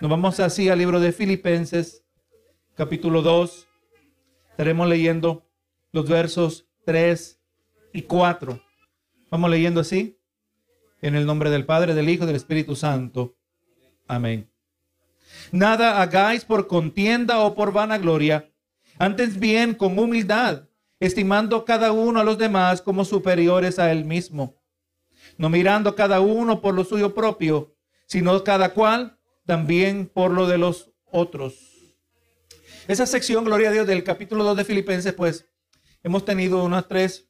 Nos vamos así al libro de Filipenses, capítulo 2. Estaremos leyendo los versos 3 y 4. Vamos leyendo así. En el nombre del Padre, del Hijo del Espíritu Santo. Amén. Nada hagáis por contienda o por vanagloria, antes bien con humildad, estimando cada uno a los demás como superiores a él mismo, no mirando cada uno por lo suyo propio, sino cada cual también por lo de los otros. Esa sección, gloria a Dios, del capítulo 2 de Filipenses, pues hemos tenido unas tres,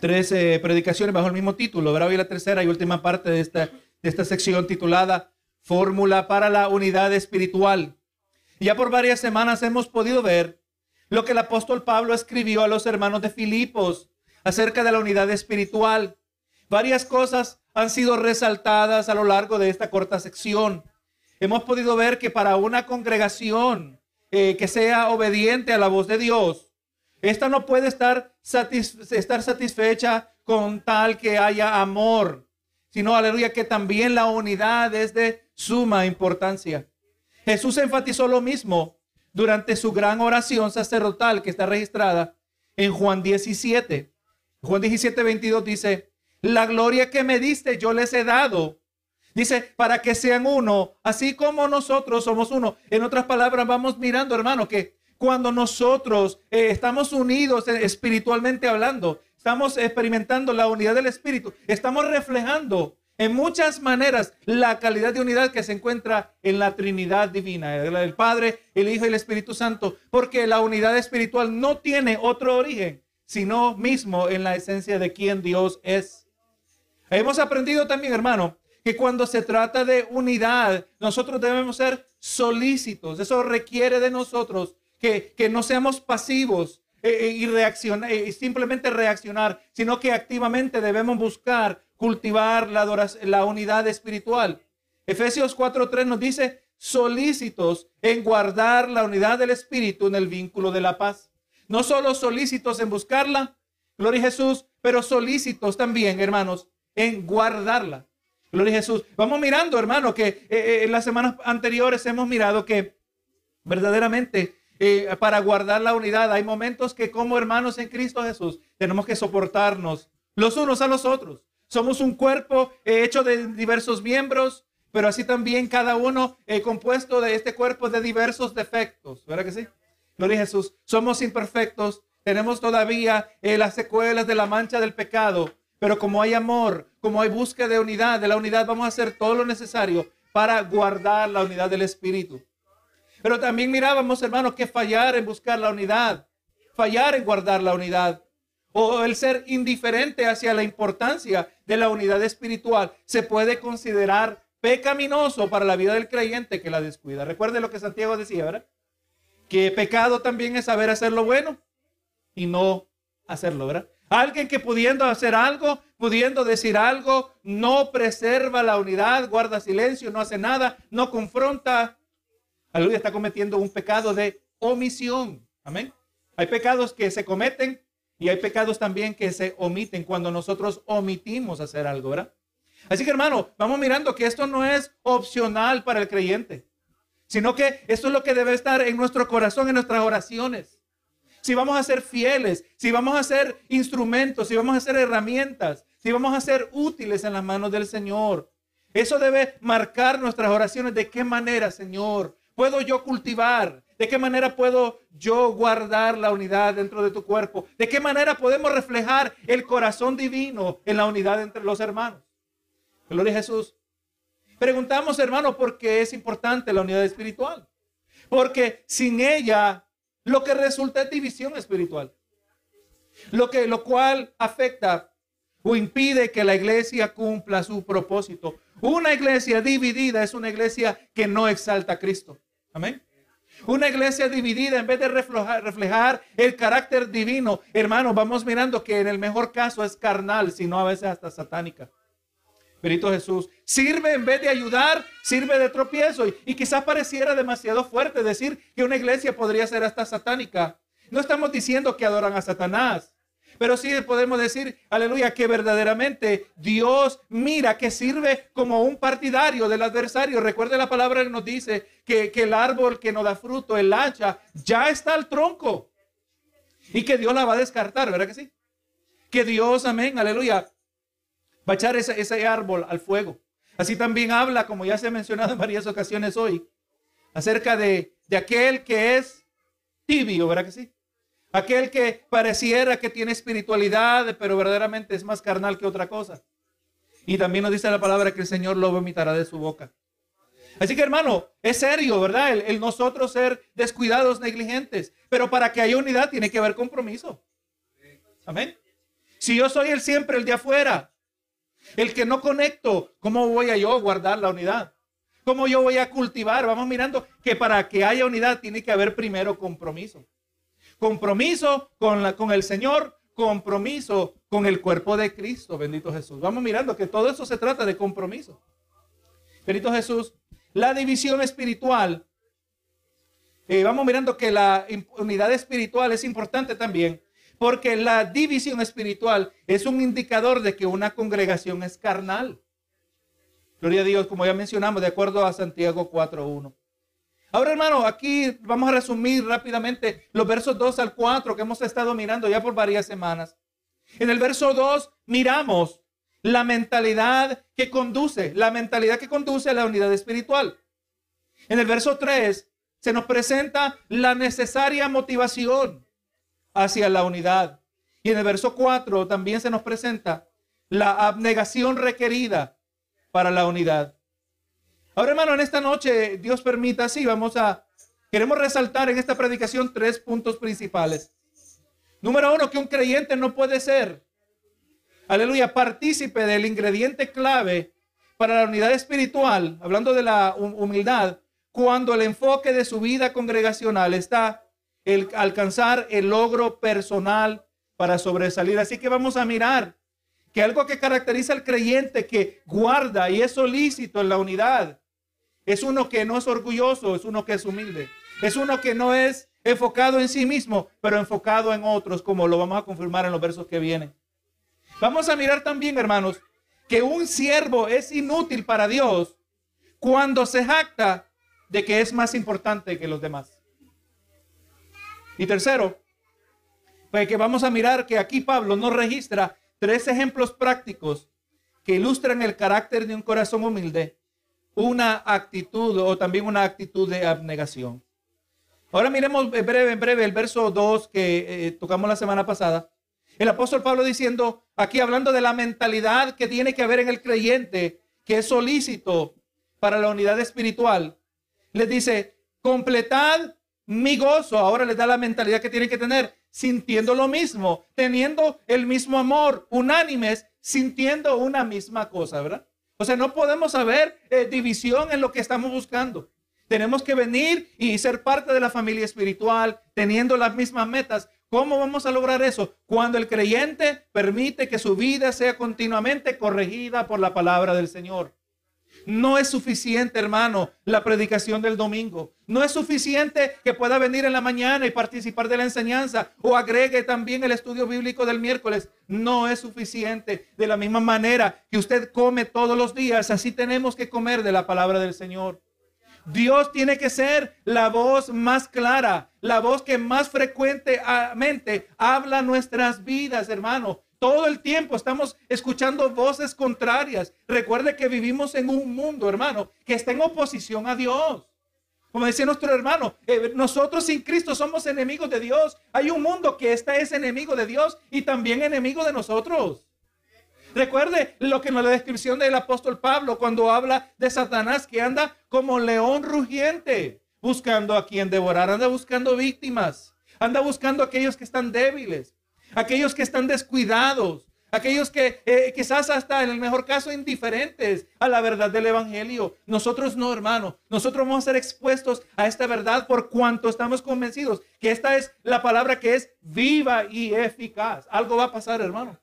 tres eh, predicaciones bajo el mismo título. Ahora hoy la tercera y última parte de esta, de esta sección titulada Fórmula para la Unidad Espiritual. Ya por varias semanas hemos podido ver lo que el apóstol Pablo escribió a los hermanos de Filipos acerca de la unidad espiritual. Varias cosas han sido resaltadas a lo largo de esta corta sección. Hemos podido ver que para una congregación eh, que sea obediente a la voz de Dios, esta no puede estar, estar satisfecha con tal que haya amor, sino, aleluya, que también la unidad es de suma importancia. Jesús enfatizó lo mismo durante su gran oración sacerdotal que está registrada en Juan 17. Juan 17, 22 dice, la gloria que me diste yo les he dado. Dice, para que sean uno, así como nosotros somos uno. En otras palabras, vamos mirando, hermano, que cuando nosotros eh, estamos unidos eh, espiritualmente hablando, estamos experimentando la unidad del Espíritu, estamos reflejando en muchas maneras la calidad de unidad que se encuentra en la Trinidad divina, el Padre, el Hijo y el Espíritu Santo, porque la unidad espiritual no tiene otro origen, sino mismo en la esencia de quien Dios es. Hemos aprendido también, hermano, que cuando se trata de unidad, nosotros debemos ser solícitos. Eso requiere de nosotros que, no seamos pasivos eh, eh, y, reaccionar, eh, y simplemente reaccionar, sino que activamente debemos buscar cultivar la, la unidad espiritual. Efesios 4.3 nos dice, solícitos en guardar la unidad del espíritu en el vínculo de la paz. No solo solícitos en buscarla, gloria a Jesús, pero solícitos también, hermanos, en guardarla. Gloria a Jesús. Vamos mirando, hermano, que eh, eh, en las semanas anteriores hemos mirado que verdaderamente eh, para guardar la unidad hay momentos que como hermanos en Cristo Jesús tenemos que soportarnos los unos a los otros. Somos un cuerpo hecho de diversos miembros, pero así también cada uno compuesto de este cuerpo de diversos defectos. ¿Verdad que sí? Gloria a Jesús. Somos imperfectos. Tenemos todavía las secuelas de la mancha del pecado pero como hay amor, como hay búsqueda de unidad, de la unidad, vamos a hacer todo lo necesario para guardar la unidad del Espíritu. Pero también mirábamos, hermanos, que fallar en buscar la unidad, fallar en guardar la unidad, o el ser indiferente hacia la importancia de la unidad espiritual, se puede considerar pecaminoso para la vida del creyente que la descuida. Recuerde lo que Santiago decía, ¿verdad? Que pecado también es saber hacer lo bueno y no hacerlo, ¿verdad? Alguien que pudiendo hacer algo, pudiendo decir algo, no preserva la unidad, guarda silencio, no hace nada, no confronta. Aleluya, está cometiendo un pecado de omisión. Amén. Hay pecados que se cometen y hay pecados también que se omiten cuando nosotros omitimos hacer algo, ¿verdad? Así que hermano, vamos mirando que esto no es opcional para el creyente, sino que esto es lo que debe estar en nuestro corazón, en nuestras oraciones si vamos a ser fieles, si vamos a ser instrumentos, si vamos a ser herramientas, si vamos a ser útiles en las manos del Señor. Eso debe marcar nuestras oraciones. ¿De qué manera, Señor, puedo yo cultivar? ¿De qué manera puedo yo guardar la unidad dentro de tu cuerpo? ¿De qué manera podemos reflejar el corazón divino en la unidad entre los hermanos? Gloria a Jesús. Preguntamos, hermano, por qué es importante la unidad espiritual. Porque sin ella lo que resulta es división espiritual. Lo, que, lo cual afecta o impide que la iglesia cumpla su propósito. Una iglesia dividida es una iglesia que no exalta a Cristo. Amén. Una iglesia dividida en vez de reflejar, reflejar, el carácter divino, hermanos, vamos mirando que en el mejor caso es carnal, sino a veces hasta satánica. Benito Jesús. Sirve en vez de ayudar, sirve de tropiezo. Y, quizás pareciera demasiado fuerte decir que una iglesia podría ser hasta satánica. No estamos diciendo que adoran a Satanás, pero sí podemos decir, aleluya, que verdaderamente Dios mira que sirve como un partidario del adversario. Recuerde la palabra que nos dice que, que el árbol que no da fruto, el hacha, ya está al tronco y que Dios la va a descartar, ¿verdad que sí? Que Dios, amén, aleluya, va a echar ese, ese árbol al fuego. Así también habla, como ya se ha mencionado en varias ocasiones hoy, acerca de, de aquel que es tibio, ¿verdad que sí? Aquel que pareciera que tiene espiritualidad, pero verdaderamente es más carnal que otra cosa. Y también nos dice la palabra que el Señor lo vomitará de su boca. Así que hermano, es serio, ¿verdad? El, el, nosotros ser descuidados, negligentes. Pero para que haya unidad tiene que haber compromiso. Amén. Si yo soy el siempre, el de afuera, el que no conecto, ¿cómo voy a yo guardar la unidad? ¿Cómo yo voy a cultivar? Vamos mirando que para que haya unidad tiene que haber primero compromiso. Compromiso con, la, con el Señor, compromiso con el cuerpo de Cristo, bendito Jesús. Vamos mirando que todo eso se trata de compromiso. Bendito Jesús, la división espiritual. Eh, vamos mirando que la unidad espiritual es importante también, porque la división espiritual es un indicador de que una congregación es carnal. Gloria a Dios, como ya mencionamos, de acuerdo a Santiago 4.1. Ahora, hermano, aquí vamos a resumir rápidamente los versos 2 al 4 que hemos estado mirando ya por varias semanas. En el verso 2 miramos la mentalidad que conduce, la mentalidad que conduce a la unidad espiritual. En el verso 3 se nos presenta la necesaria motivación hacia la unidad. Y en el verso 4 también se nos presenta la abnegación requerida para la unidad. Ahora, hermano, en esta noche, Dios permita, sí, vamos a, queremos resaltar en esta predicación tres puntos principales. Número uno, que un creyente no puede ser, aleluya, partícipe del ingrediente clave para la unidad espiritual, hablando de la humildad, cuando el enfoque de su vida congregacional está el alcanzar el logro personal para sobresalir. Así que vamos a mirar que algo que caracteriza al creyente que guarda y es solícito en la unidad es uno que no es orgulloso, es uno que es humilde. Es uno que no es enfocado en sí mismo, pero enfocado en otros, como lo vamos a confirmar en los versos que vienen. Vamos a mirar también, hermanos, que un siervo es inútil para Dios cuando se jacta de que es más importante que los demás. Y tercero, pues que vamos a mirar que aquí Pablo nos registra tres ejemplos prácticos que ilustran el carácter de un corazón humilde una actitud o también una actitud de abnegación. Ahora miremos en breve, en breve el verso 2 que eh, tocamos la semana pasada. El apóstol Pablo diciendo, aquí hablando de la mentalidad que tiene que haber en el creyente, que es solícito para la unidad espiritual, les dice, completad mi gozo. Ahora les da la mentalidad que tienen que tener, sintiendo lo mismo, teniendo el mismo amor, unánimes, sintiendo una misma cosa, ¿verdad? O sea, no podemos haber eh, división en lo que estamos buscando. Tenemos que venir y ser parte de la familia espiritual, teniendo las mismas metas. ¿Cómo vamos a lograr eso? Cuando el creyente permite que su vida sea continuamente corregida por la palabra del Señor. No es suficiente, hermano, la predicación del domingo. No es suficiente que pueda venir en la mañana y participar de la enseñanza o agregue también el estudio bíblico del miércoles. No es suficiente. De la misma manera que usted come todos los días, así tenemos que comer de la palabra del Señor. Dios tiene que ser la voz más clara, la voz que más frecuentemente habla nuestras vidas, hermano. Todo el tiempo estamos escuchando voces contrarias. Recuerde que vivimos en un mundo, hermano, que está en oposición a Dios. Como decía nuestro hermano, eh, nosotros sin Cristo somos enemigos de Dios. Hay un mundo que está es enemigo de Dios y también enemigo de nosotros. Recuerde lo que en la descripción del apóstol Pablo cuando habla de Satanás que anda como león rugiente, buscando a quien devorar, anda buscando víctimas, anda buscando a aquellos que están débiles aquellos que están descuidados, aquellos que eh, quizás hasta en el mejor caso indiferentes a la verdad del Evangelio. Nosotros no, hermano, nosotros vamos a ser expuestos a esta verdad por cuanto estamos convencidos que esta es la palabra que es viva y eficaz. Algo va a pasar, hermano.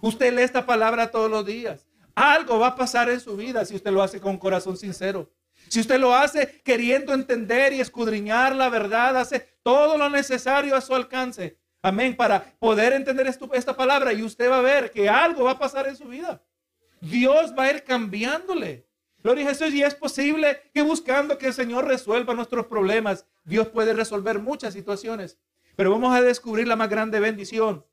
Usted lee esta palabra todos los días. Algo va a pasar en su vida si usted lo hace con corazón sincero. Si usted lo hace queriendo entender y escudriñar la verdad, hace todo lo necesario a su alcance Amén. Para poder entender esta palabra y usted va a ver que algo va a pasar en su vida. Dios va a ir cambiándole. Gloria a Jesús. Y es posible que buscando que el Señor resuelva nuestros problemas, Dios puede resolver muchas situaciones. Pero vamos a descubrir la más grande bendición.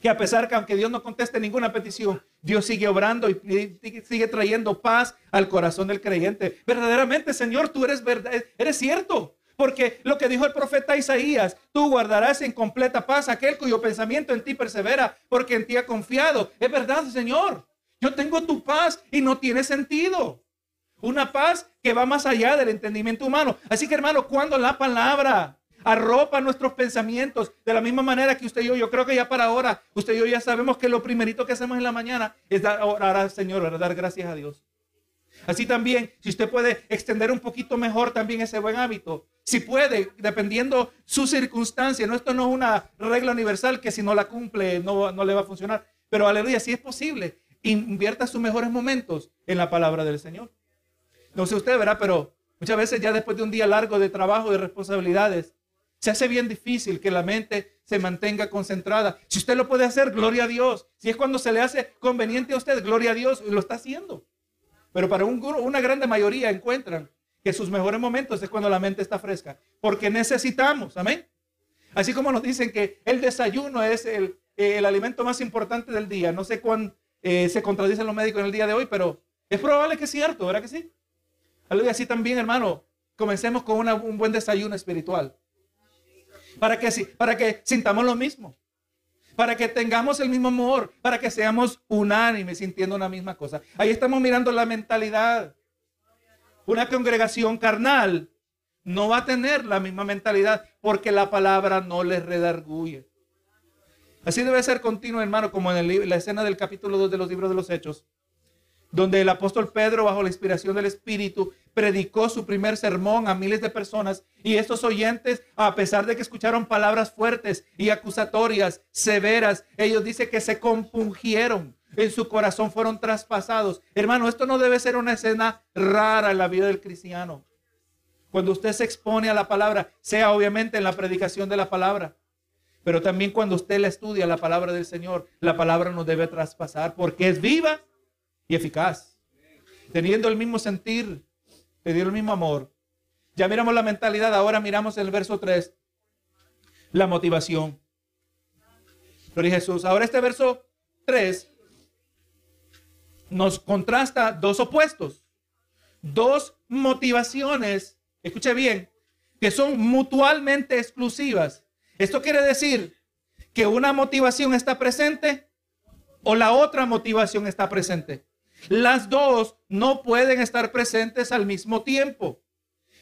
Que a pesar que aunque Dios no conteste ninguna petición, Dios sigue obrando y sigue trayendo paz al corazón del creyente. Verdaderamente, Señor, tú eres verdad, eres cierto. Porque lo que dijo el profeta Isaías, tú guardarás en completa paz aquel cuyo pensamiento en ti persevera, porque en ti ha confiado. Es verdad, Señor. Yo tengo tu paz y no tiene sentido. Una paz que va más allá del entendimiento humano. Así que hermano, cuando la palabra arropa nuestros pensamientos de la misma manera que usted y yo, yo creo que ya para ahora, usted y yo ya sabemos que lo primerito que hacemos en la mañana es dar, orar al Señor, dar gracias a Dios. Así también, si usted puede extender un poquito mejor también ese buen hábito, si puede, dependiendo su circunstancia, no, esto no es una regla universal que si no la cumple no, no le va a funcionar, pero aleluya, si es posible, invierta sus mejores momentos en la palabra del Señor. No sé usted, ¿verdad? Pero muchas veces ya después de un día largo de trabajo, de responsabilidades, se hace bien difícil que la mente se mantenga concentrada. Si usted lo puede hacer, gloria a Dios. Si es cuando se le hace conveniente a usted, gloria a Dios, lo está haciendo. Pero para un, una grande mayoría encuentran que sus mejores momentos es cuando la mente está fresca. Porque necesitamos, amén. Así como nos dicen que el desayuno es el, el alimento más importante del día. No sé cuán eh, se contradicen los médicos en el día de hoy, pero es probable que es cierto, ¿verdad que sí? Algo así también, hermano, comencemos con un buen desayuno espiritual. Para que, para que sintamos lo mismo. Para que tengamos el mismo amor. Para que seamos unánimes sintiendo una misma cosa. Ahí estamos mirando la mentalidad. Una congregación carnal no va a tener la misma mentalidad porque la palabra no les redarguye. Así debe ser continuo, hermano, como en la escena del capítulo 2 de los libros de los Hechos, donde el apóstol Pedro, bajo la inspiración del Espíritu, predicó su primer sermón a miles de personas y estos oyentes, a pesar de que escucharon palabras fuertes y acusatorias, severas, ellos dicen que se compungieron, en su corazón fueron traspasados. Hermano, esto no debe ser una escena rara en la vida del cristiano. Cuando usted se expone a la palabra, sea obviamente en la predicación de la palabra, pero también cuando usted la estudia, la palabra del Señor, la palabra nos debe traspasar porque es viva y eficaz. Teniendo el mismo sentir, teniendo el mismo amor. Ya miramos la mentalidad, ahora miramos el verso 3, la motivación. Gloria Jesús. Ahora este verso 3 nos contrasta dos opuestos, dos motivaciones, escuche bien, que son mutuamente exclusivas. Esto quiere decir que una motivación está presente o la otra motivación está presente. Las dos no pueden estar presentes al mismo tiempo.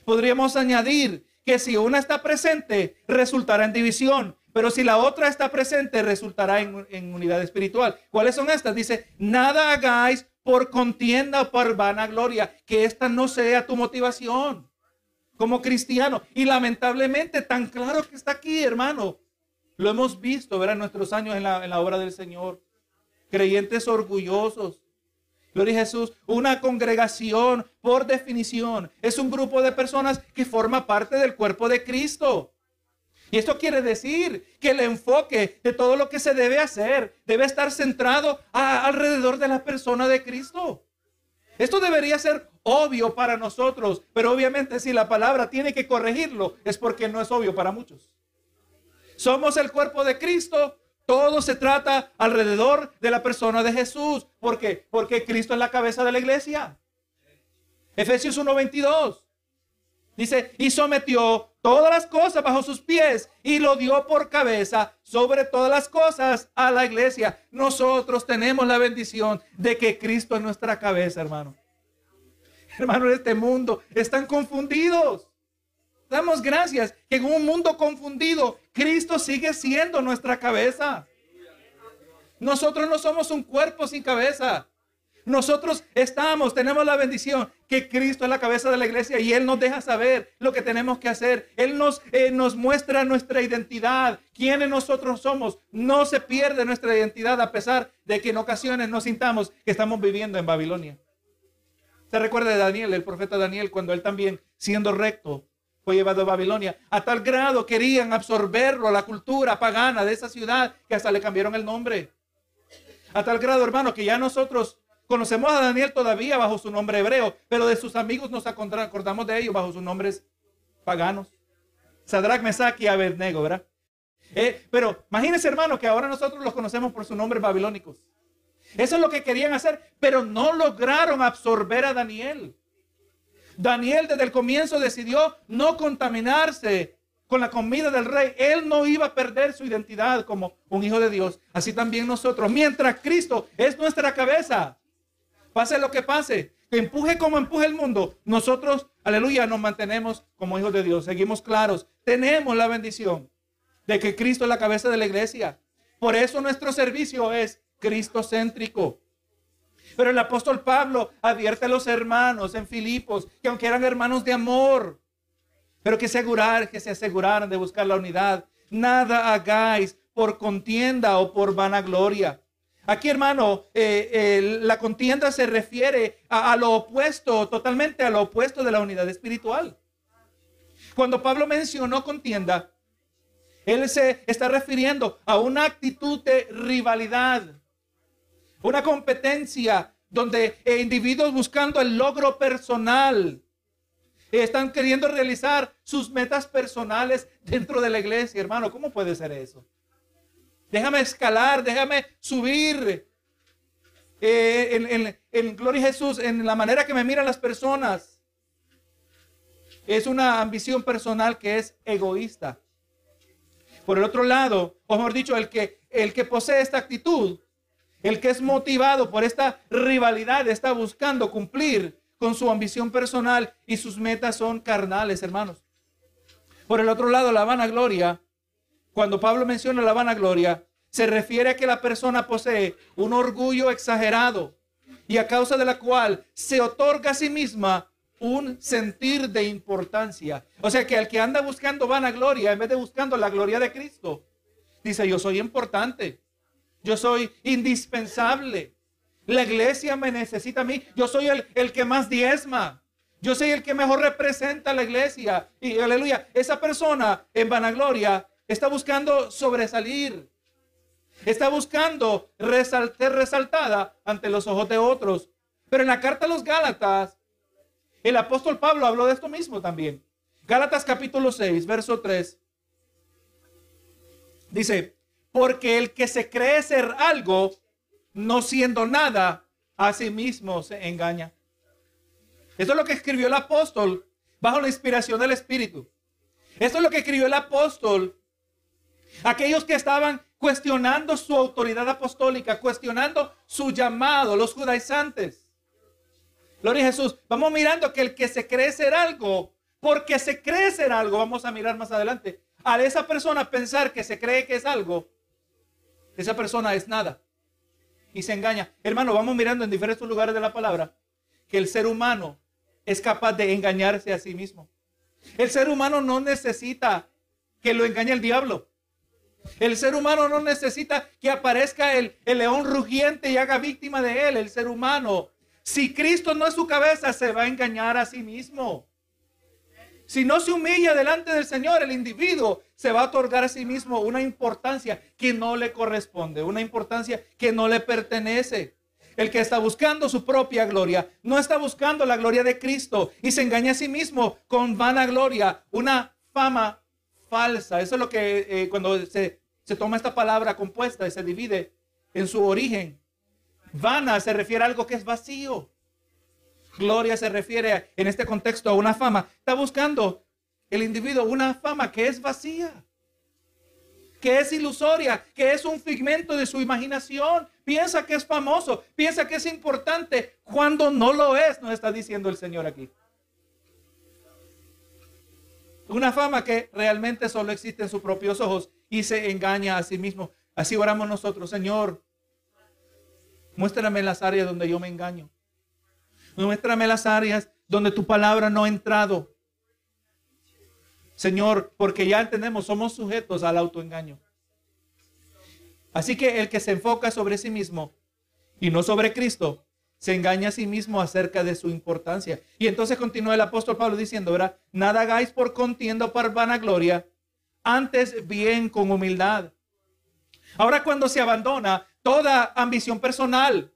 Podríamos añadir que si una está presente, resultará en división, pero si la otra está presente, resultará en, unidad espiritual. ¿Cuáles son estas? Dice, nada hagáis por contienda o por vanagloria, que esta no sea tu motivación como cristiano. Y lamentablemente, tan claro que está aquí, hermano. Lo hemos visto, ver en nuestros años en la, en la obra del Señor. Creyentes orgullosos. Gloria a Jesús. Una congregación, por definición, es un grupo de personas que forma parte del cuerpo de Cristo. Y esto quiere decir que el enfoque de todo lo que se debe hacer debe estar centrado alrededor de la persona de Cristo. Esto debería ser obvio para nosotros, pero obviamente si la palabra tiene que corregirlo es porque no es obvio para muchos. Somos el cuerpo de Cristo, todo se trata alrededor de la persona de Jesús. ¿Por qué? Porque Cristo es la cabeza de la iglesia. Efesios 1:22 dice, y sometió todas las cosas bajo sus pies y lo dio por cabeza sobre todas las cosas a la iglesia. Nosotros tenemos la bendición de que Cristo es nuestra cabeza, hermano. Hermano, en este mundo están confundidos. Damos gracias que en un mundo confundido, Cristo sigue siendo nuestra cabeza. Nosotros no somos un cuerpo sin cabeza. Nosotros estamos, tenemos la bendición que Cristo es la cabeza de la iglesia y Él nos deja saber lo que tenemos que hacer. Él nos, eh, nos muestra nuestra identidad, quiénes nosotros somos. No se pierde nuestra identidad a pesar de que en ocasiones nos sintamos que estamos viviendo en Babilonia. Se recuerda de Daniel, el profeta Daniel, cuando él también, siendo recto, fue llevado a Babilonia. A tal grado querían absorberlo a la cultura pagana de esa ciudad que hasta le cambiaron el nombre. A tal grado, hermano, que ya nosotros conocemos a Daniel todavía bajo su nombre hebreo, pero de sus amigos nos acordamos de ellos bajo sus nombres paganos. Sadrach, Mesach y Abednego, ¿verdad? Eh, pero imagínense, hermano, que ahora nosotros los conocemos por sus nombres babilónicos. Eso es lo que querían hacer, pero no lograron absorber a Daniel. Daniel desde el comienzo decidió no contaminarse con la comida del rey. Él no iba a perder su identidad como un hijo de Dios. Así también nosotros. Mientras Cristo es nuestra cabeza, pase lo que pase, que empuje como empuje el mundo, nosotros, aleluya, nos mantenemos como hijos de Dios. Seguimos claros. Tenemos la bendición de que Cristo es la cabeza de la iglesia. Por eso nuestro servicio es cristocéntrico. Pero el apóstol Pablo advierte a los hermanos en Filipos que aunque eran hermanos de amor, pero que, asegurar, que se aseguraran de buscar la unidad, nada hagáis por contienda o por vanagloria. Aquí, hermano, eh, la contienda se refiere a, a lo opuesto, totalmente a lo opuesto de la unidad espiritual. Cuando Pablo mencionó contienda, él se está refiriendo a una actitud de rivalidad, una competencia donde individuos buscando el logro personal están queriendo realizar sus metas personales dentro de la iglesia, hermano. ¿Cómo puede ser eso? Déjame escalar, déjame subir eh, en, Gloria a Jesús, en la manera que me miran las personas. Es una ambición personal que es egoísta. Por el otro lado, o mejor dicho, el que, el que posee esta actitud el que es motivado por esta rivalidad está buscando cumplir con su ambición personal y sus metas son carnales, hermanos. Por el otro lado, la vanagloria, cuando Pablo menciona la vanagloria, se refiere a que la persona posee un orgullo exagerado y a causa de la cual se otorga a sí misma un sentir de importancia. O sea que al que anda buscando vanagloria en vez de buscando la gloria de Cristo, dice yo soy importante, yo soy indispensable. La iglesia me necesita a mí. Yo soy el, el que más diezma. Yo soy el que mejor representa a la iglesia. Y aleluya, esa persona en vanagloria está buscando sobresalir. Está buscando ser resaltada ante los ojos de otros. Pero en la carta a los Gálatas, el apóstol Pablo habló de esto mismo también. Gálatas capítulo 6, verso 3. Dice, porque el que se cree ser algo, no siendo nada, a sí mismo se engaña. Eso es lo que escribió el apóstol bajo la inspiración del Espíritu. Eso es lo que escribió el apóstol. Aquellos que estaban cuestionando su autoridad apostólica, cuestionando su llamado, los judaizantes. Gloria a Jesús. Vamos mirando que el que se cree ser algo, porque se cree ser algo, vamos a mirar más adelante. A esa persona pensar que se cree que es algo, esa persona es nada. Y se engaña. Hermano, vamos mirando en diferentes lugares de la palabra que el ser humano es capaz de engañarse a sí mismo. El ser humano no necesita que lo engañe el diablo. El ser humano no necesita que aparezca el, el, león rugiente y haga víctima de él. El ser humano, si Cristo no es su cabeza, se va a engañar a sí mismo. Si no se humilla delante del Señor, el individuo se va a otorgar a sí mismo una importancia que no le corresponde, una importancia que no le pertenece. El que está buscando su propia gloria no está buscando la gloria de Cristo y se engaña a sí mismo con vana gloria, una fama falsa. Eso es lo que eh, cuando se, se toma esta palabra compuesta y se divide en su origen. Vana se refiere a algo que es vacío. Gloria se refiere en este contexto a una fama. Está buscando el individuo una fama que es vacía, que es ilusoria, que es un figmento de su imaginación. Piensa que es famoso, piensa que es importante cuando no lo es, nos está diciendo el Señor aquí. Una fama que realmente solo existe en sus propios ojos y se engaña a sí mismo. Así oramos nosotros, Señor. Muéstrame las áreas donde yo me engaño. Muéstrame las áreas donde tu palabra no ha entrado. Señor, porque ya entendemos, somos sujetos al autoengaño. Así que el que se enfoca sobre sí mismo y no sobre Cristo, se engaña a sí mismo acerca de su importancia. Y entonces continúa el apóstol Pablo diciendo, ¿verdad? Nada hagáis por contienda o por vanagloria, antes bien con humildad. Ahora cuando se abandona toda ambición personal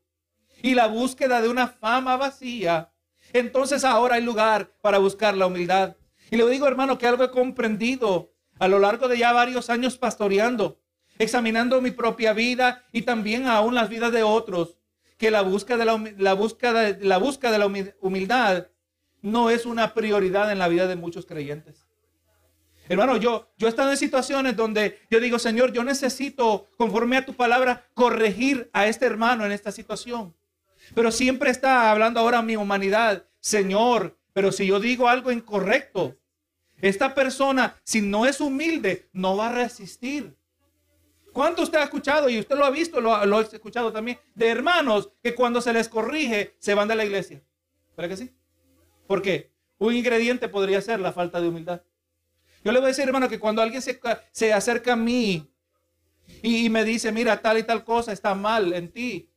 y la búsqueda de una fama vacía, entonces ahora hay lugar para buscar la humildad. Y le digo, hermano, que algo he comprendido a lo largo de ya varios años pastoreando, examinando mi propia vida y también aún las vidas de otros que la búsqueda de la, búsqueda, la búsqueda de la humildad no es una prioridad en la vida de muchos creyentes. Hermano, yo, yo he estado en situaciones donde yo digo, Señor, yo necesito, conforme a tu palabra, corregir a este hermano en esta situación. Pero siempre está hablando ahora mi humanidad, Señor, pero si yo digo algo incorrecto, esta persona, si no es humilde, no va a resistir. ¿Cuánto usted ha escuchado, y usted lo ha visto, lo, ha escuchado también, de hermanos que cuando se les corrige se van de la iglesia? ¿Para que sí? ¿Por qué? Un ingrediente podría ser la falta de humildad. Yo le voy a decir, hermano, que cuando alguien se, se acerca a mí y, me dice, mira, tal y tal cosa está mal en ti,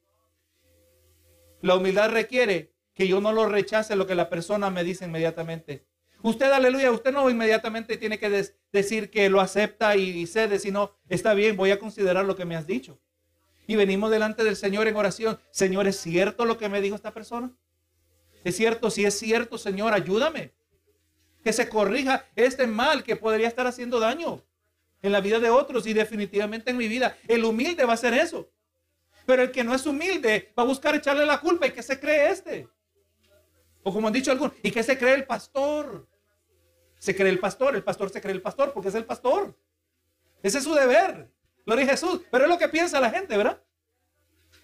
la humildad requiere que yo no lo rechace lo que la persona me dice inmediatamente. Usted, aleluya, usted no inmediatamente tiene que decir que lo acepta y, cede, sino está bien, voy a considerar lo que me has dicho. Y venimos delante del Señor en oración. Señor, ¿es cierto lo que me dijo esta persona? ¿Es cierto? Si es cierto, Señor, ayúdame. Que se corrija este mal que podría estar haciendo daño en la vida de otros y definitivamente en mi vida. El humilde va a hacer eso. Pero el que no es humilde va a buscar echarle la culpa y que se cree este. O como han dicho algunos, ¿y qué se cree el pastor? Se cree el pastor, el pastor se cree el pastor porque es el pastor. Ese es su deber. Lo dice Jesús, pero es lo que piensa la gente, ¿verdad?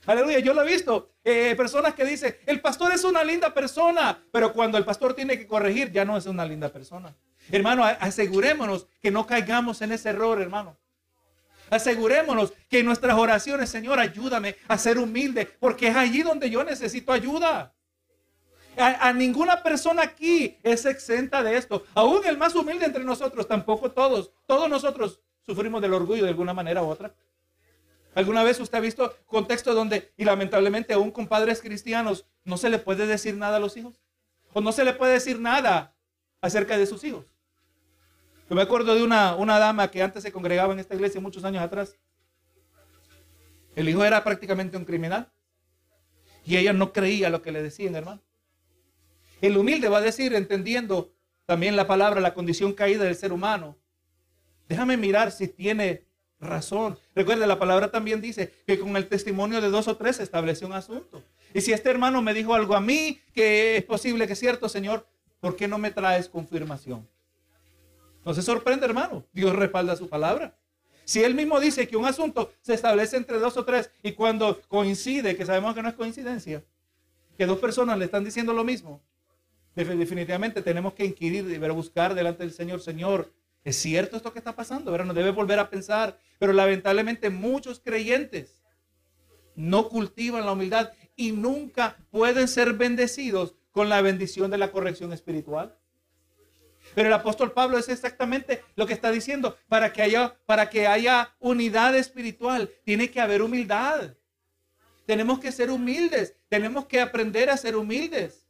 Aleluya, yo lo he visto. Eh, personas que dicen, el pastor es una linda persona, pero cuando el pastor tiene que corregir, ya no es una linda persona. Hermano, asegurémonos que no caigamos en ese error, hermano. Asegurémonos que en nuestras oraciones, Señor, ayúdame a ser humilde, porque es allí donde yo necesito ayuda. A, ninguna persona aquí es exenta de esto. Aún el más humilde entre nosotros, tampoco todos. Todos nosotros sufrimos del orgullo de alguna manera u otra. ¿Alguna vez usted ha visto contextos donde, y lamentablemente aún con padres cristianos, no se le puede decir nada a los hijos? O no se le puede decir nada acerca de sus hijos. Yo me acuerdo de una, una dama que antes se congregaba en esta iglesia muchos años atrás. El hijo era prácticamente un criminal. Y ella no creía lo que le decían, hermano. El humilde va a decir, entendiendo también la palabra, la condición caída del ser humano. Déjame mirar si tiene razón. Recuerde, la palabra también dice que con el testimonio de dos o tres se establece un asunto. Y si este hermano me dijo algo a mí que es posible que es cierto, Señor, ¿por qué no me traes confirmación? No se sorprende, hermano. Dios respalda su palabra. Si él mismo dice que un asunto se establece entre dos o tres y cuando coincide, que sabemos que no es coincidencia, que dos personas le están diciendo lo mismo, definitivamente tenemos que inquirir y buscar delante del Señor, Señor, ¿es cierto esto que está pasando? ¿verdad? Nos debe volver a pensar, pero lamentablemente muchos creyentes no cultivan la humildad y nunca pueden ser bendecidos con la bendición de la corrección espiritual. Pero el apóstol Pablo es exactamente lo que está diciendo. Para que haya, para que haya unidad espiritual, tiene que haber humildad. Tenemos que ser humildes. Tenemos que aprender a ser humildes.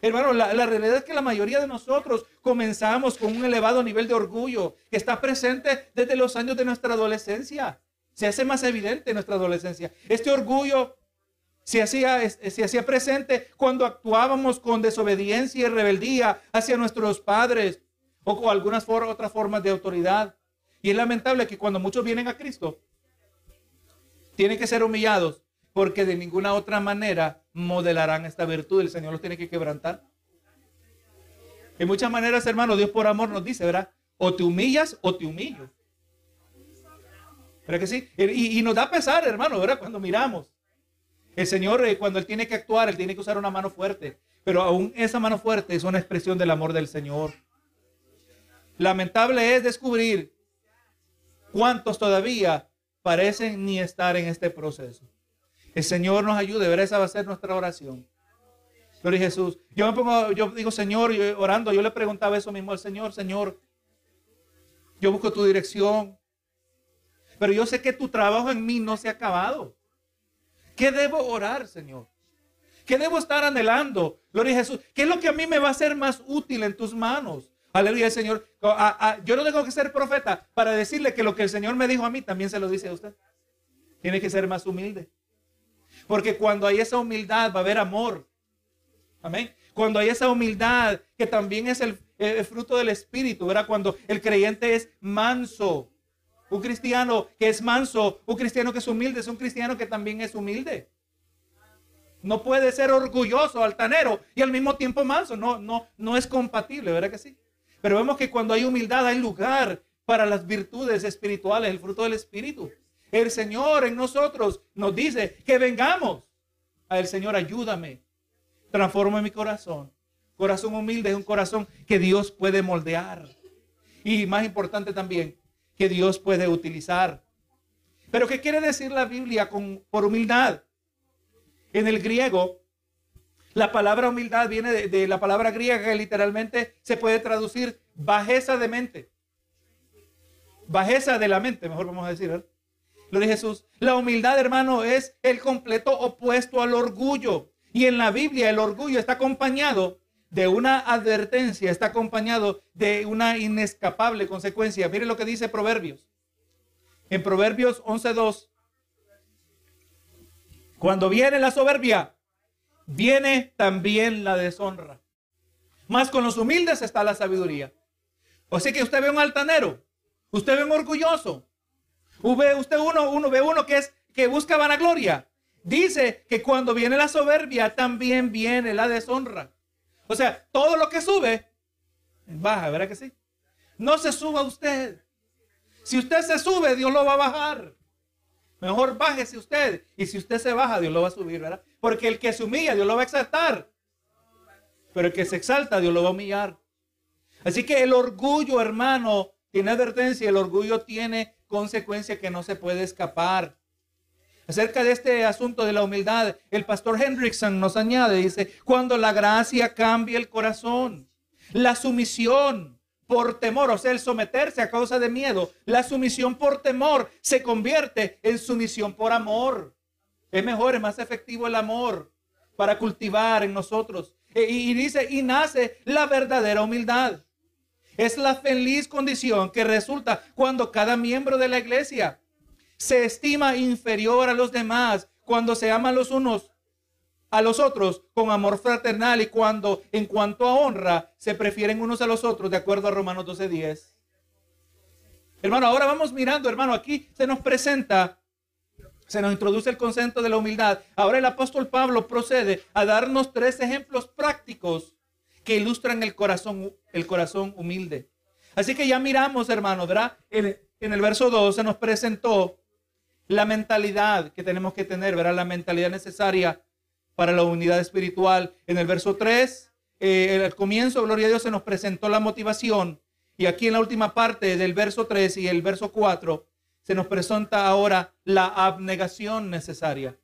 Hermano, la, realidad es que la mayoría de nosotros comenzamos con un elevado nivel de orgullo que está presente desde los años de nuestra adolescencia. Se hace más evidente en nuestra adolescencia. Este orgullo se hacía, se hacía presente cuando actuábamos con desobediencia y rebeldía hacia nuestros padres o con algunas otras formas de autoridad. Y es lamentable que cuando muchos vienen a Cristo, tienen que ser humillados porque de ninguna otra manera modelarán esta virtud. El Señor los tiene que quebrantar. En muchas maneras, hermano, Dios por amor nos dice, ¿verdad? O te humillas o te humillo. ¿Verdad que sí? Y, nos da pesar, hermano, ¿verdad? Cuando miramos. El Señor, eh, cuando Él tiene que actuar, Él tiene que usar una mano fuerte. Pero aún esa mano fuerte es una expresión del amor del Señor. Lamentable es descubrir cuántos todavía parecen ni estar en este proceso. El Señor nos ayude, ver esa va a ser nuestra oración. Gloria Jesús. Yo me pongo, yo digo, Señor, orando, yo le preguntaba eso mismo al Señor, Señor, yo busco tu dirección, pero yo sé que tu trabajo en mí no se ha acabado. ¿Qué debo orar, Señor? ¿Qué debo estar anhelando? Gloria a Jesús. ¿Qué es lo que a mí me va a ser más útil en tus manos? Aleluya, Señor. yo no tengo que ser profeta para decirle que lo que el Señor me dijo a mí también se lo dice a usted. Tiene que ser más humilde. Porque cuando hay esa humildad va a haber amor. Amén. Cuando hay esa humildad que también es el, fruto del Espíritu, ¿verdad? Cuando el creyente es manso. Un cristiano que es manso, un cristiano que es humilde, es un cristiano que también es humilde. No puede ser orgulloso, altanero y al mismo tiempo manso. No, no, no es compatible, ¿verdad que sí? Pero vemos que cuando hay humildad hay lugar para las virtudes espirituales, el fruto del Espíritu. El Señor en nosotros nos dice que vengamos a el Señor, ayúdame, transforma mi corazón. Corazón humilde es un corazón que Dios puede moldear. Y más importante también, que Dios puede utilizar. Pero ¿qué quiere decir la Biblia con, por humildad? En el griego, la palabra humildad viene de, la palabra griega que literalmente se puede traducir bajeza de mente. Bajeza de la mente, mejor vamos a decir. Lo de Jesús. La humildad, hermano, es el completo opuesto al orgullo. Y en la Biblia el orgullo está acompañado de una advertencia, está acompañado de una inescapable consecuencia. Mire lo que dice Proverbios. En Proverbios 11.2. Cuando viene la soberbia, viene también la deshonra. Más con los humildes está la sabiduría. O que usted ve un altanero, usted ve un orgulloso, usted uno, uno ve uno que es que busca vanagloria. Dice que cuando viene la soberbia, también viene la deshonra. O sea, todo lo que sube, baja, ¿verdad que sí? No se suba usted. Si usted se sube, Dios lo va a bajar. Mejor bájese usted. Y si usted se baja, Dios lo va a subir, ¿verdad? Porque el que se humilla, Dios lo va a exaltar. Pero el que se exalta, Dios lo va a humillar. Así que el orgullo, hermano, tiene advertencia. El orgullo tiene consecuencia que no se puede escapar. Acerca de este asunto de la humildad, el pastor Hendrickson nos añade, dice, cuando la gracia cambia el corazón, la sumisión por temor, o sea, el someterse a causa de miedo, la sumisión por temor se convierte en sumisión por amor. Es mejor, es más efectivo el amor para cultivar en nosotros. E, y, dice, y nace la verdadera humildad. Es la feliz condición que resulta cuando cada miembro de la iglesia se estima inferior a los demás, cuando se aman los unos a los otros con amor fraternal y cuando en cuanto a honra se prefieren unos a los otros de acuerdo a Romanos 12:10. Hermano, ahora vamos mirando, hermano, aquí se nos presenta, se nos introduce el concepto de la humildad. Ahora el apóstol Pablo procede a darnos tres ejemplos prácticos que ilustran el corazón, el corazón humilde. Así que ya miramos, hermano, ¿verdad? En, el verso 2 se nos presentó la mentalidad que tenemos que tener, ¿verdad? La mentalidad necesaria para la unidad espiritual. En el verso 3, eh, el comienzo, gloria a Dios, se nos presentó la motivación. Y aquí en la última parte del verso 3 y el verso 4, se nos presenta ahora la abnegación necesaria.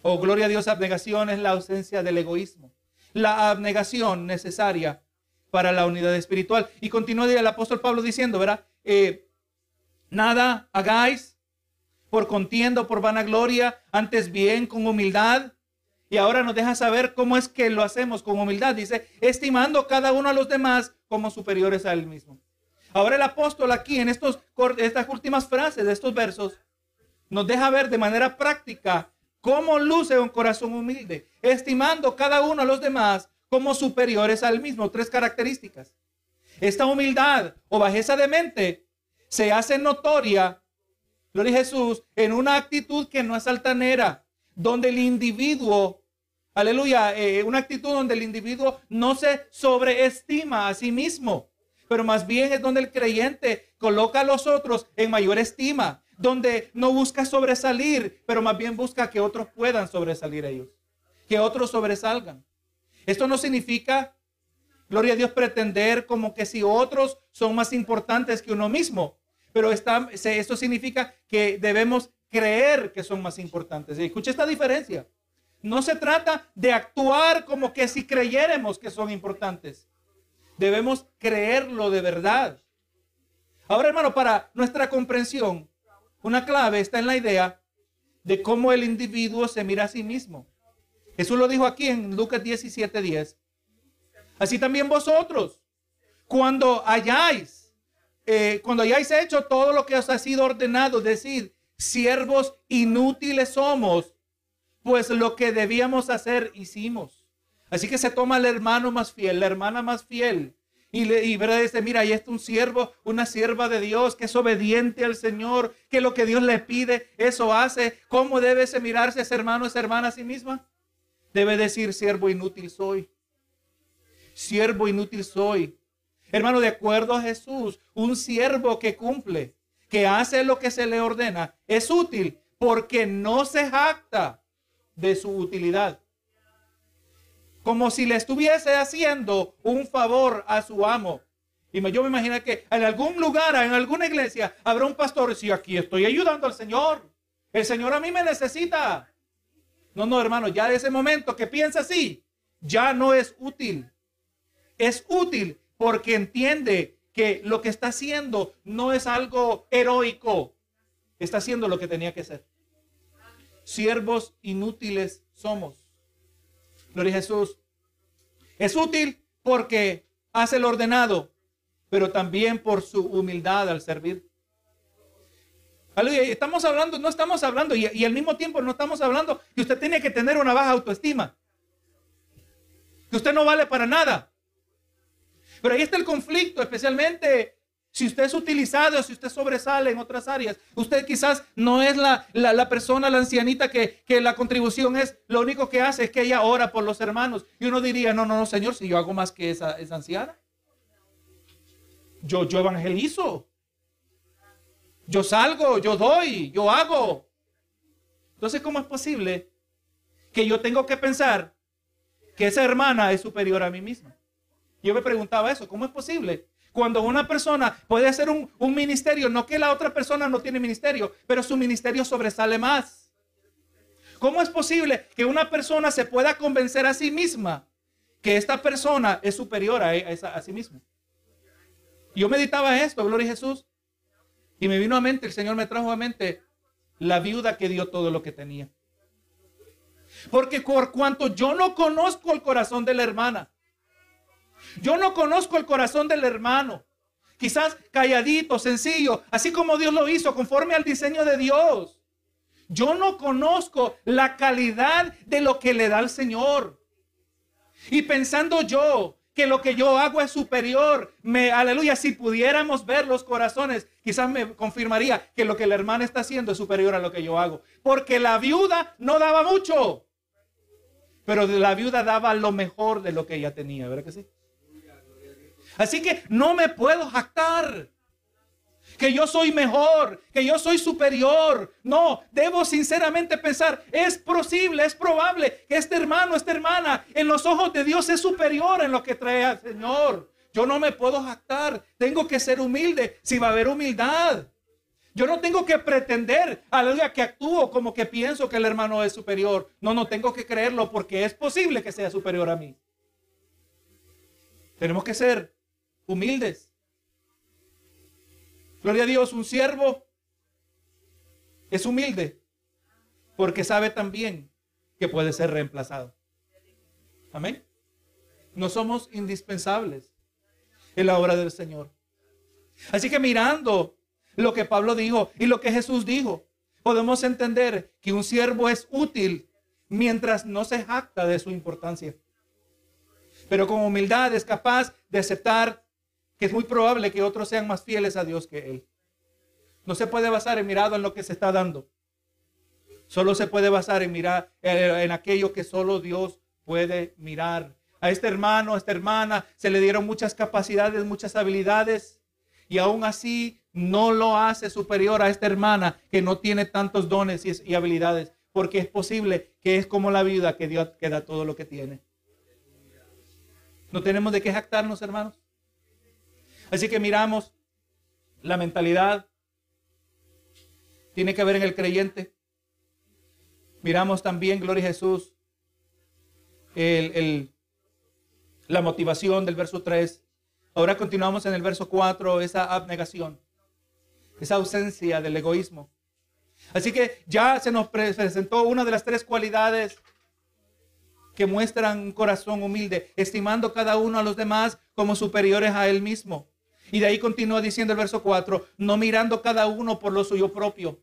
Oh, gloria a Dios, abnegación es la ausencia del egoísmo. La abnegación necesaria para la unidad espiritual. Y continúa el apóstol Pablo diciendo, ¿verdad? Eh, nada hagáis por contienda por vanagloria, antes bien con humildad, y ahora nos deja saber cómo es que lo hacemos con humildad. Dice, estimando cada uno a los demás como superiores a él mismo. Ahora el apóstol aquí en estos, estas últimas frases de estos versos nos deja ver de manera práctica cómo luce un corazón humilde, estimando cada uno a los demás como superiores al mismo. Tres características. Esta humildad o bajeza de mente se hace notoria, gloria Jesús, en una actitud que no es altanera, donde el individuo Aleluya, eh, una actitud donde el individuo no se sobreestima a sí mismo, pero más bien es donde el creyente coloca a los otros en mayor estima, donde no busca sobresalir, pero más bien busca que otros puedan sobresalir ellos, que otros sobresalgan. Esto no significa, gloria a Dios, pretender como que si otros son más importantes que uno mismo, pero esto significa que debemos creer que son más importantes. Escucha esta diferencia. No se trata de actuar como que si creyéramos que son importantes. Debemos creerlo de verdad. Ahora, hermano, para nuestra comprensión, una clave está en la idea de cómo el individuo se mira a sí mismo. Jesús lo dijo aquí en Lucas 17, 10. Así también vosotros, cuando hayáis, eh, cuando hayáis hecho todo lo que os ha sido ordenado, decir, siervos inútiles somos, pues lo que debíamos hacer hicimos. Así que se toma el hermano más fiel, la hermana más fiel, y, le, y dice, mira, ahí está un siervo, una sierva de Dios que es obediente al Señor, que lo que Dios le pide, eso hace. ¿Cómo debe ese mirarse ese hermano, esa hermana a sí misma? Debe decir, siervo inútil soy. Siervo inútil soy. Hermano, de acuerdo a Jesús, un siervo que cumple, que hace lo que se le ordena, es útil porque no se jacta de su utilidad como si le estuviese haciendo un favor a su amo. Y yo me imagino que en algún lugar, en alguna iglesia, habrá un pastor y si aquí estoy ayudando al Señor. El Señor a mí me necesita. No, no, hermano, ya de ese momento que piensa así, ya no es útil. Es útil porque entiende que lo que está haciendo no es algo heroico. Está haciendo lo que tenía que ser. Siervos inútiles somos. Gloria a Jesús. Es útil porque hace el ordenado, pero también por su humildad al servir. Estamos hablando, no estamos hablando, y, al mismo tiempo no estamos hablando que usted tiene que tener una baja autoestima. Que usted no vale para nada. Pero ahí está el conflicto, especialmente si usted es utilizado, si usted sobresale en otras áreas, usted quizás no es la, la, persona, la ancianita que, que, la contribución es, lo único que hace es que ella ora por los hermanos. Y uno diría, no, no, no, Señor, si yo hago más que esa, esa anciana. Yo, yo evangelizo. Yo salgo, yo doy, yo hago. Entonces, ¿cómo es posible que yo tengo que pensar que esa hermana es superior a mí misma? Yo me preguntaba eso, ¿cómo es posible? Cuando una persona puede hacer un, ministerio, no que la otra persona no tiene ministerio, pero su ministerio sobresale más. ¿Cómo es posible que una persona se pueda convencer a sí misma que esta persona es superior a, a, sí misma? Yo meditaba esto, gloria a Jesús, y me vino a mente, el Señor me trajo a mente la viuda que dio todo lo que tenía. Porque por cuanto yo no conozco el corazón de la hermana, yo no conozco el corazón del hermano. Quizás calladito, sencillo, así como Dios lo hizo, conforme al diseño de Dios. Yo no conozco la calidad de lo que le da el Señor. Y pensando yo que lo que yo hago es superior, me, aleluya, si pudiéramos ver los corazones, quizás me confirmaría que lo que la hermana está haciendo es superior a lo que yo hago. Porque la viuda no daba mucho, pero la viuda daba lo mejor de lo que ella tenía, ¿verdad que sí? Así que no me puedo jactar que yo soy mejor, que yo soy superior. No, debo sinceramente pensar, es posible, es probable que este hermano, esta hermana, en los ojos de Dios es superior en lo que trae al Señor. Yo no me puedo jactar, tengo que ser humilde si va a haber humildad. Yo no tengo que pretender, aleluya, que actúo como que pienso que el hermano es superior. No, no tengo que creerlo porque es posible que sea superior a mí. Tenemos que ser humildes. Gloria a Dios, un siervo es humilde porque sabe también que puede ser reemplazado. Amén. No somos indispensables en la obra del Señor. Así que mirando lo que Pablo dijo y lo que Jesús dijo, podemos entender que un siervo es útil mientras no se jacta de su importancia. Pero con humildad es capaz de aceptar que es muy probable que otros sean más fieles a Dios que Él. No se puede basar en mirado en lo que se está dando. Solo se puede basar en mirar en aquello que solo Dios puede mirar. A este hermano, a esta hermana, se le dieron muchas capacidades, muchas habilidades, y aún así no lo hace superior a esta hermana que no tiene tantos dones y, habilidades, porque es posible que es como la vida que Dios que da todo lo que tiene. No tenemos de qué jactarnos, hermanos. Así que miramos la mentalidad. Tiene que ver en el creyente. Miramos también, gloria a Jesús, la motivación del verso 3. Ahora continuamos en el verso 4, esa abnegación, esa ausencia del egoísmo. Así que ya se nos presentó una de las tres cualidades que muestran un corazón humilde, estimando cada uno a los demás como superiores a él mismo. Y de ahí continúa diciendo el verso 4, no mirando cada uno por lo suyo propio.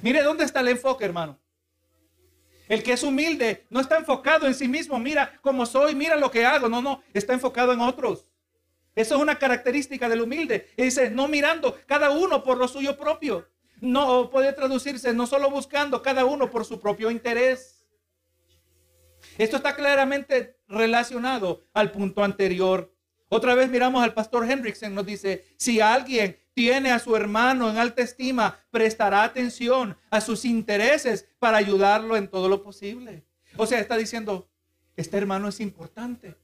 Mire dónde está el enfoque, hermano. El que es humilde no está enfocado en sí mismo. Mira cómo soy, mira lo que hago. No, no, está enfocado en otros. Eso es una característica del humilde. Y dice, no mirando cada uno por lo suyo propio. No puede traducirse, no solo buscando cada uno por su propio interés. Esto está claramente relacionado al punto anterior. Otra vez miramos al pastor Hendrickson, nos dice, si alguien tiene a su hermano en alta estima, prestará atención a sus intereses para ayudarlo en todo lo posible. O sea, está diciendo, este hermano es importante.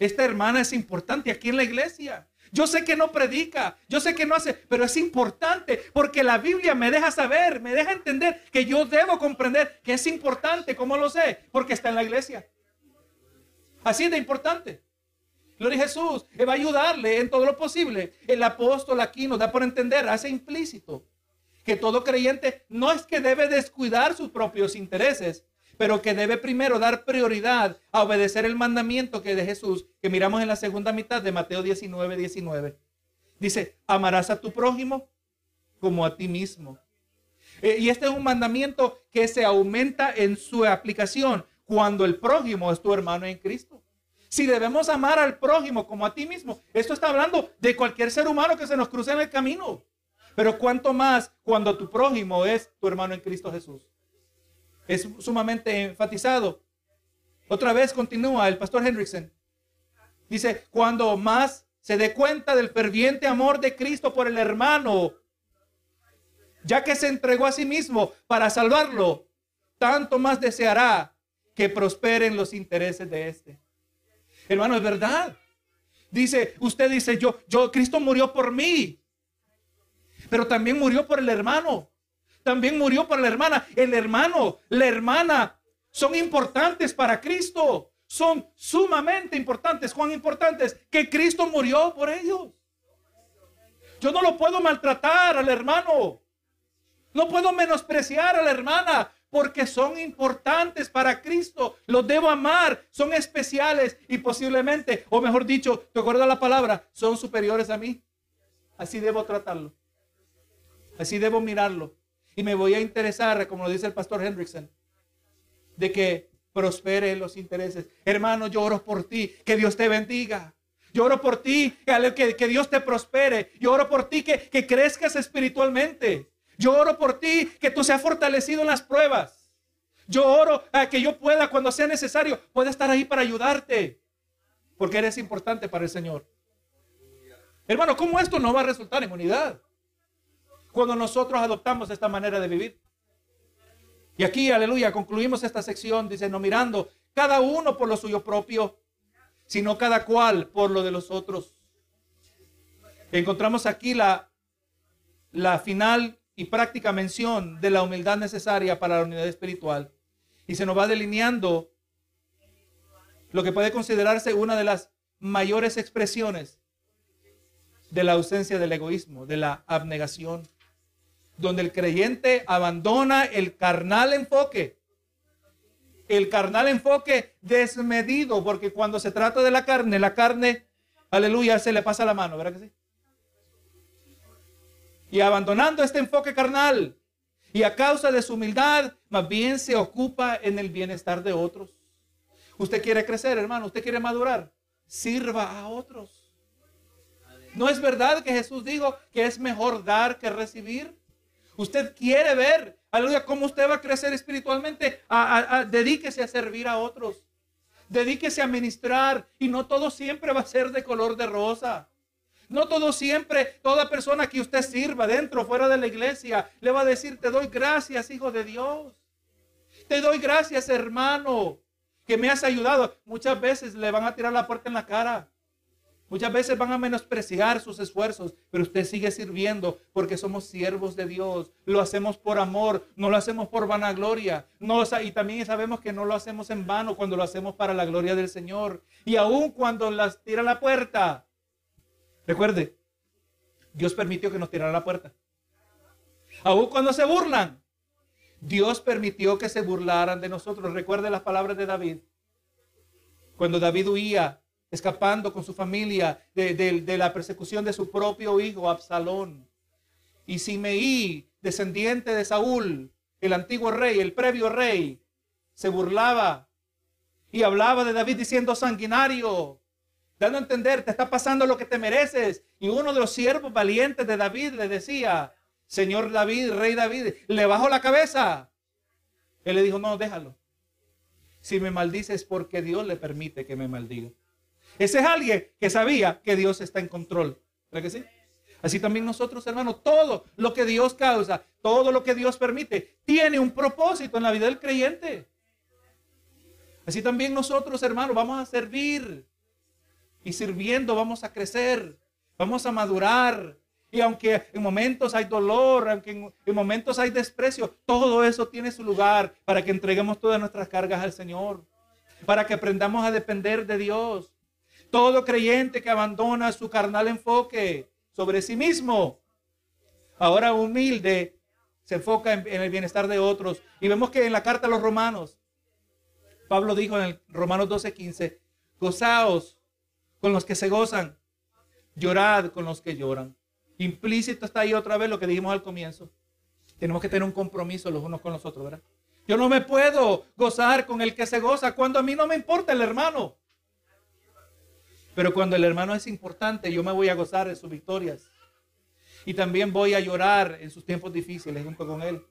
Esta hermana es importante aquí en la iglesia. Yo sé que no predica, yo sé que no hace, pero es importante porque la Biblia me deja saber, me deja entender que yo debo comprender que es importante. ¿Cómo lo sé? Porque está en la iglesia. Así de importante. Gloria a Jesús. Él va a ayudarle en todo lo posible. El apóstol aquí nos da por entender, hace implícito que todo creyente no es que debe descuidar sus propios intereses, pero que debe primero dar prioridad a obedecer el mandamiento que de Jesús, que miramos en la segunda mitad de Mateo 19, 19. Dice, amarás a tu prójimo como a ti mismo. Eh, y este es un mandamiento que se aumenta en su aplicación cuando el prójimo es tu hermano en Cristo. Si debemos amar al prójimo como a ti mismo, esto está hablando de cualquier ser humano que se nos cruce en el camino. Pero cuánto más cuando tu prójimo es tu hermano en Cristo Jesús. Es sumamente enfatizado. Otra vez continúa el pastor Hendrickson. Dice, cuando más se dé cuenta del ferviente amor de Cristo por el hermano, ya que se entregó a sí mismo para salvarlo, tanto más deseará que prosperen los intereses de éste. Hermano, es verdad. Dice, usted dice, yo, yo, Cristo murió por mí. Pero también murió por el hermano. También murió por la hermana. El hermano, la hermana son importantes para Cristo. Son sumamente importantes. Cuán importantes que Cristo murió por ellos. Yo no lo puedo maltratar al hermano. No puedo menospreciar a la hermana porque son importantes para Cristo. Los debo amar, son especiales y posiblemente, o mejor dicho, ¿te acuerdas la palabra? Son superiores a mí. Así debo tratarlo. Así debo mirarlo. Y me voy a interesar, como lo dice el pastor Hendrickson, de que prospere los intereses. Hermano, yo oro por ti, que Dios te bendiga. Yo oro por ti, que, que Dios te prospere. Yo oro por ti, que, que crezcas espiritualmente. Yo oro por ti, que tú seas fortalecido en las pruebas. Yo oro a que yo pueda, cuando sea necesario, pueda estar ahí para ayudarte. Porque eres importante para el Señor. Hermano, ¿cómo esto no va a resultar en unidad? Cuando nosotros adoptamos esta manera de vivir. Y aquí, aleluya, concluimos esta sección, dice, no mirando cada uno por lo suyo propio, sino cada cual por lo de los otros. Encontramos aquí la, la final y práctica mención de la humildad necesaria para la unidad espiritual. Y se nos va delineando lo que puede considerarse una de las mayores expresiones de la ausencia del egoísmo, de la abnegación, donde el creyente abandona el carnal enfoque, el carnal enfoque desmedido, porque cuando se trata de la carne, la carne, aleluya, se le pasa la mano, ¿verdad que sí? Y abandonando este enfoque carnal y a causa de su humildad, más bien se ocupa en el bienestar de otros. Usted quiere crecer, hermano, usted quiere madurar, sirva a otros. ¿No es verdad que Jesús dijo que es mejor dar que recibir? Usted quiere ver, aleluya, cómo usted va a crecer espiritualmente. dedíquese a servir a otros. Dedíquese a ministrar. Y no todo siempre va a ser de color de rosa. No todo siempre, toda persona que usted sirva dentro fuera de la iglesia, le va a decir, te doy gracias, hijo de Dios. Te doy gracias, hermano, que me has ayudado. Muchas veces le van a tirar la puerta en la cara. Muchas veces van a menospreciar sus esfuerzos, pero usted sigue sirviendo porque somos siervos de Dios. Lo hacemos por amor, no lo hacemos por vanagloria. No, y también sabemos que no lo hacemos en vano cuando lo hacemos para la gloria del Señor. Y aun cuando las tira la puerta, Recuerde, Dios permitió que nos tiraran la puerta. Aún cuando se burlan, Dios permitió que se burlaran de nosotros. Recuerde las palabras de David. Cuando David huía, escapando con su familia de, de la persecución de su propio hijo Absalón. Y Simeí, descendiente de Saúl, el antiguo rey, el previo rey, se burlaba y hablaba de David diciendo sanguinario, dando a entender, te está pasando lo que te mereces. Y uno de los siervos valientes de David le decía, Señor David, rey David, le bajó la cabeza. Él le dijo, no, déjalo. Si me maldices porque Dios le permite que me maldiga. Ese es alguien que sabía que Dios está en control. ¿Verdad que sí? Así también nosotros, hermanos, todo lo que Dios causa, todo lo que Dios permite, tiene un propósito en la vida del creyente. Así también nosotros, hermanos, vamos a servir. Y sirviendo vamos a crecer, vamos a madurar. Y aunque en momentos hay dolor, aunque en, momentos hay desprecio, todo eso tiene su lugar para que entreguemos todas nuestras cargas al Señor. Para que aprendamos a depender de Dios. Todo creyente que abandona su carnal enfoque sobre sí mismo. Ahora humilde se enfoca en, el bienestar de otros. Y vemos que en la carta a los romanos, Pablo dijo en el Romanos 12:15, gozaos con los que se gozan, llorad con los que lloran. Implícito está ahí otra vez lo que dijimos al comienzo. Tenemos que tener un compromiso los unos con los otros, ¿verdad? Yo no me puedo gozar con el que se goza cuando a mí no me importa el hermano. Pero cuando el hermano es importante, yo me voy a gozar de sus victorias. Y también voy a llorar en sus tiempos difíciles junto con él.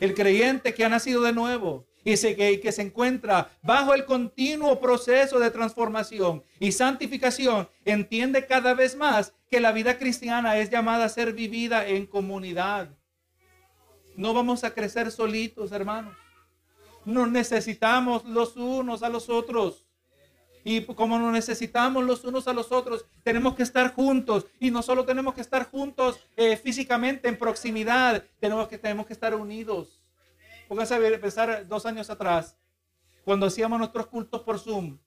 El creyente que ha nacido de nuevo y que, que se encuentra bajo el continuo proceso de transformación y santificación, entiende cada vez más que la vida cristiana es llamada a ser vivida en comunidad. No vamos a crecer solitos, hermanos. Nos necesitamos los unos a los otros. Y como nos necesitamos los unos a los otros, tenemos que estar juntos. Y no solo tenemos que estar juntos eh, físicamente, en proximidad, tenemos que, tenemos que estar unidos. Pónganse a pensar dos años atrás, cuando hacíamos nuestros cultos por Zoom.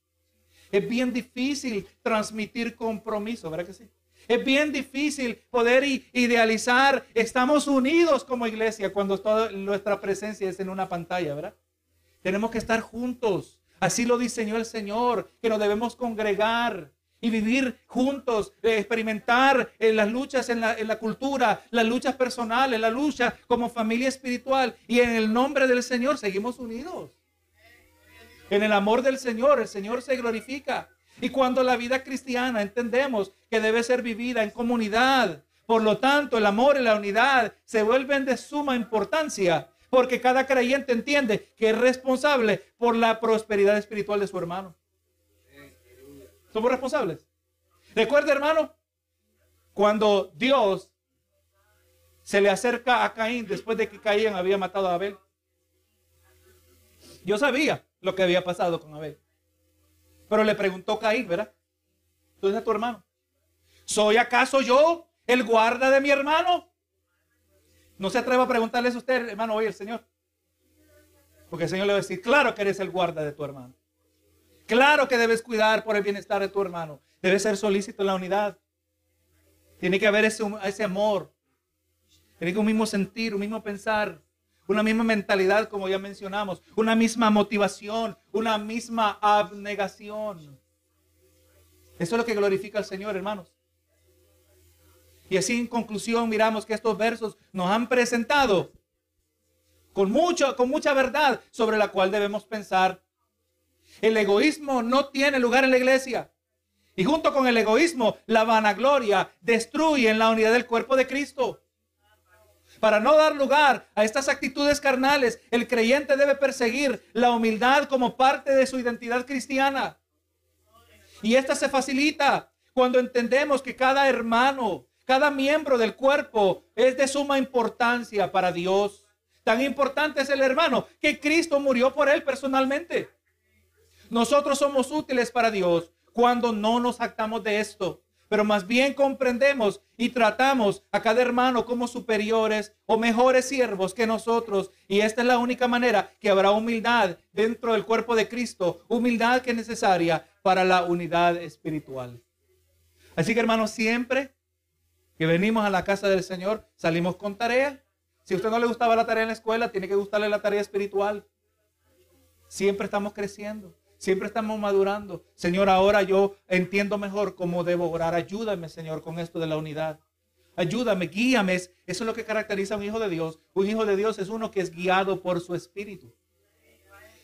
Es bien difícil transmitir compromiso, ¿verdad que sí? Es bien difícil poder idealizar, estamos unidos como iglesia cuando toda nuestra presencia es en una pantalla, ¿verdad? Tenemos que estar juntos. Así lo diseñó el Señor, que nos debemos congregar y vivir juntos, eh, experimentar en las luchas en la, en la, cultura, las luchas personales, la lucha como familia espiritual. Y en el nombre del Señor seguimos unidos. En el amor del Señor, el Señor se glorifica. Y cuando la vida cristiana entendemos que debe ser vivida en comunidad, por lo tanto el amor y la unidad se vuelven de suma importancia porque cada creyente entiende que es responsable por la prosperidad espiritual de su hermano. Somos responsables. Recuerda, hermano, cuando Dios se le acerca a Caín después de que Caín había matado a Abel. Yo sabía lo que había pasado con Abel. Pero le preguntó Caín, ¿verdad? ¿Dónde está tu hermano? ¿Soy acaso yo el guarda de mi hermano? No se atreva a preguntarle a usted, hermano, hoy el Señor. Porque el Señor le va a decir, claro que eres el guarda de tu hermano. Claro que debes cuidar por el bienestar de tu hermano. Debes ser solícito en la unidad. Tiene que haber ese, ese amor. Tiene que un mismo sentir, un mismo pensar, una misma mentalidad, como ya mencionamos, una misma motivación, una misma abnegación. Eso es lo que glorifica al Señor, hermanos. Y así en conclusión miramos que estos versos nos han presentado con, mucho, con mucha verdad sobre la cual debemos pensar. El egoísmo no tiene lugar en la iglesia. Y junto con el egoísmo, la vanagloria destruye en la unidad del cuerpo de Cristo. Para no dar lugar a estas actitudes carnales, el creyente debe perseguir la humildad como parte de su identidad cristiana. Y esta se facilita cuando entendemos que cada hermano cada miembro del cuerpo es de suma importancia para Dios. Tan importante es el hermano que Cristo murió por él personalmente. Nosotros somos útiles para Dios cuando no nos actamos de esto, pero más bien comprendemos y tratamos a cada hermano como superiores o mejores siervos que nosotros. Y esta es la única manera que habrá humildad dentro del cuerpo de Cristo, humildad que es necesaria para la unidad espiritual. Así que hermanos, siempre que venimos a la casa del Señor, salimos con tarea. Si a usted no le gustaba la tarea en la escuela, tiene que gustarle la tarea espiritual. Siempre estamos creciendo, siempre estamos madurando. Señor, ahora yo entiendo mejor cómo debo orar. Ayúdame, Señor, con esto de la unidad. Ayúdame, guíame. Eso es lo que caracteriza a un hijo de Dios. Un hijo de Dios es uno que es guiado por su espíritu.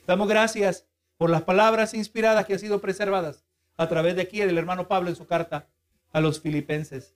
Damos gracias por las palabras inspiradas que han sido preservadas a través de aquí del hermano Pablo en su carta a los filipenses.